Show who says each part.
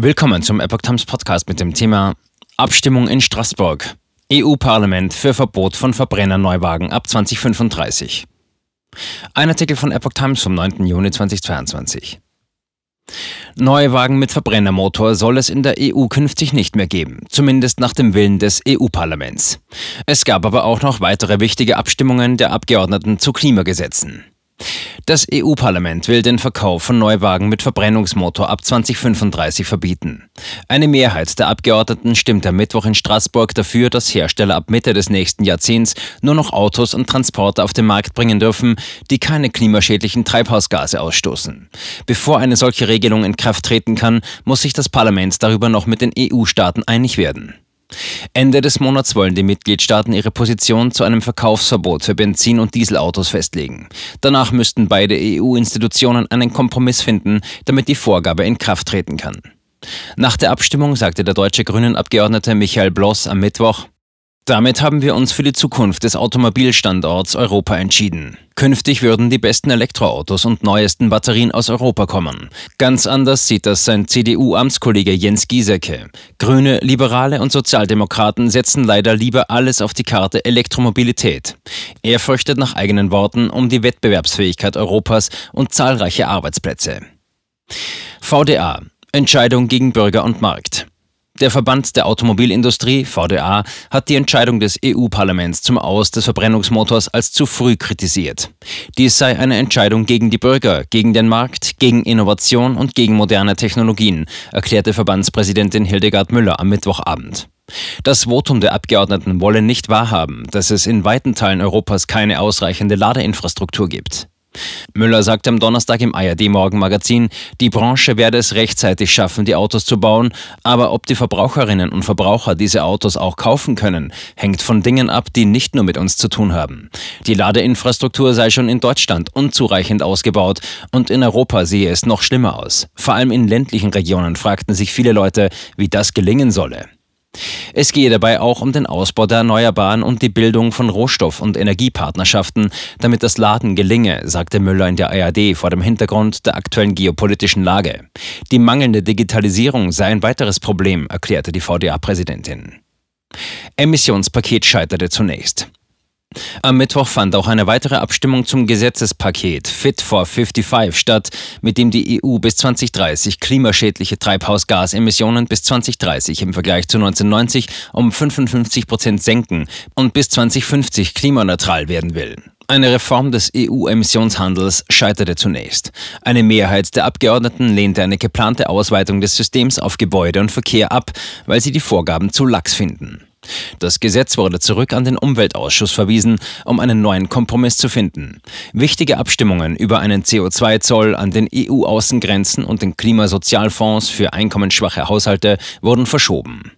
Speaker 1: Willkommen zum Epoch Times Podcast mit dem Thema Abstimmung in Straßburg. EU-Parlament für Verbot von Verbrennerneuwagen ab 2035. Ein Artikel von Epoch Times vom 9. Juni 2022. Neuwagen mit Verbrennermotor soll es in der EU künftig nicht mehr geben, zumindest nach dem Willen des EU-Parlaments. Es gab aber auch noch weitere wichtige Abstimmungen der Abgeordneten zu Klimagesetzen. Das EU-Parlament will den Verkauf von Neuwagen mit Verbrennungsmotor ab 2035 verbieten. Eine Mehrheit der Abgeordneten stimmt am Mittwoch in Straßburg dafür, dass Hersteller ab Mitte des nächsten Jahrzehnts nur noch Autos und Transporter auf den Markt bringen dürfen, die keine klimaschädlichen Treibhausgase ausstoßen. Bevor eine solche Regelung in Kraft treten kann, muss sich das Parlament darüber noch mit den EU-Staaten einig werden. Ende des Monats wollen die Mitgliedstaaten ihre Position zu einem Verkaufsverbot für Benzin- und Dieselautos festlegen. Danach müssten beide EU-Institutionen einen Kompromiss finden, damit die Vorgabe in Kraft treten kann. Nach der Abstimmung sagte der deutsche Grünen-Abgeordnete Michael Bloss am Mittwoch, damit haben wir uns für die Zukunft des Automobilstandorts Europa entschieden. Künftig würden die besten Elektroautos und neuesten Batterien aus Europa kommen. Ganz anders sieht das sein CDU-Amtskollege Jens Giesecke. Grüne, Liberale und Sozialdemokraten setzen leider lieber alles auf die Karte Elektromobilität. Er fürchtet nach eigenen Worten um die Wettbewerbsfähigkeit Europas und zahlreiche Arbeitsplätze. VDA Entscheidung gegen Bürger und Markt. Der Verband der Automobilindustrie, VDA, hat die Entscheidung des EU-Parlaments zum Aus des Verbrennungsmotors als zu früh kritisiert. Dies sei eine Entscheidung gegen die Bürger, gegen den Markt, gegen Innovation und gegen moderne Technologien, erklärte Verbandspräsidentin Hildegard Müller am Mittwochabend. Das Votum der Abgeordneten wolle nicht wahrhaben, dass es in weiten Teilen Europas keine ausreichende Ladeinfrastruktur gibt. Müller sagte am Donnerstag im ARD-Morgenmagazin, die Branche werde es rechtzeitig schaffen, die Autos zu bauen, aber ob die Verbraucherinnen und Verbraucher diese Autos auch kaufen können, hängt von Dingen ab, die nicht nur mit uns zu tun haben. Die Ladeinfrastruktur sei schon in Deutschland unzureichend ausgebaut und in Europa sehe es noch schlimmer aus. Vor allem in ländlichen Regionen fragten sich viele Leute, wie das gelingen solle. Es gehe dabei auch um den Ausbau der Erneuerbaren und die Bildung von Rohstoff- und Energiepartnerschaften, damit das Laden gelinge, sagte Müller in der ARD vor dem Hintergrund der aktuellen geopolitischen Lage. Die mangelnde Digitalisierung sei ein weiteres Problem, erklärte die VDA-Präsidentin. Emissionspaket scheiterte zunächst. Am Mittwoch fand auch eine weitere Abstimmung zum Gesetzespaket Fit for 55 statt, mit dem die EU bis 2030 klimaschädliche Treibhausgasemissionen bis 2030 im Vergleich zu 1990 um 55 Prozent senken und bis 2050 klimaneutral werden will. Eine Reform des EU-Emissionshandels scheiterte zunächst. Eine Mehrheit der Abgeordneten lehnte eine geplante Ausweitung des Systems auf Gebäude und Verkehr ab, weil sie die Vorgaben zu lax finden. Das Gesetz wurde zurück an den Umweltausschuss verwiesen, um einen neuen Kompromiss zu finden. Wichtige Abstimmungen über einen CO2-Zoll an den EU-Außengrenzen und den Klimasozialfonds für einkommensschwache Haushalte wurden verschoben.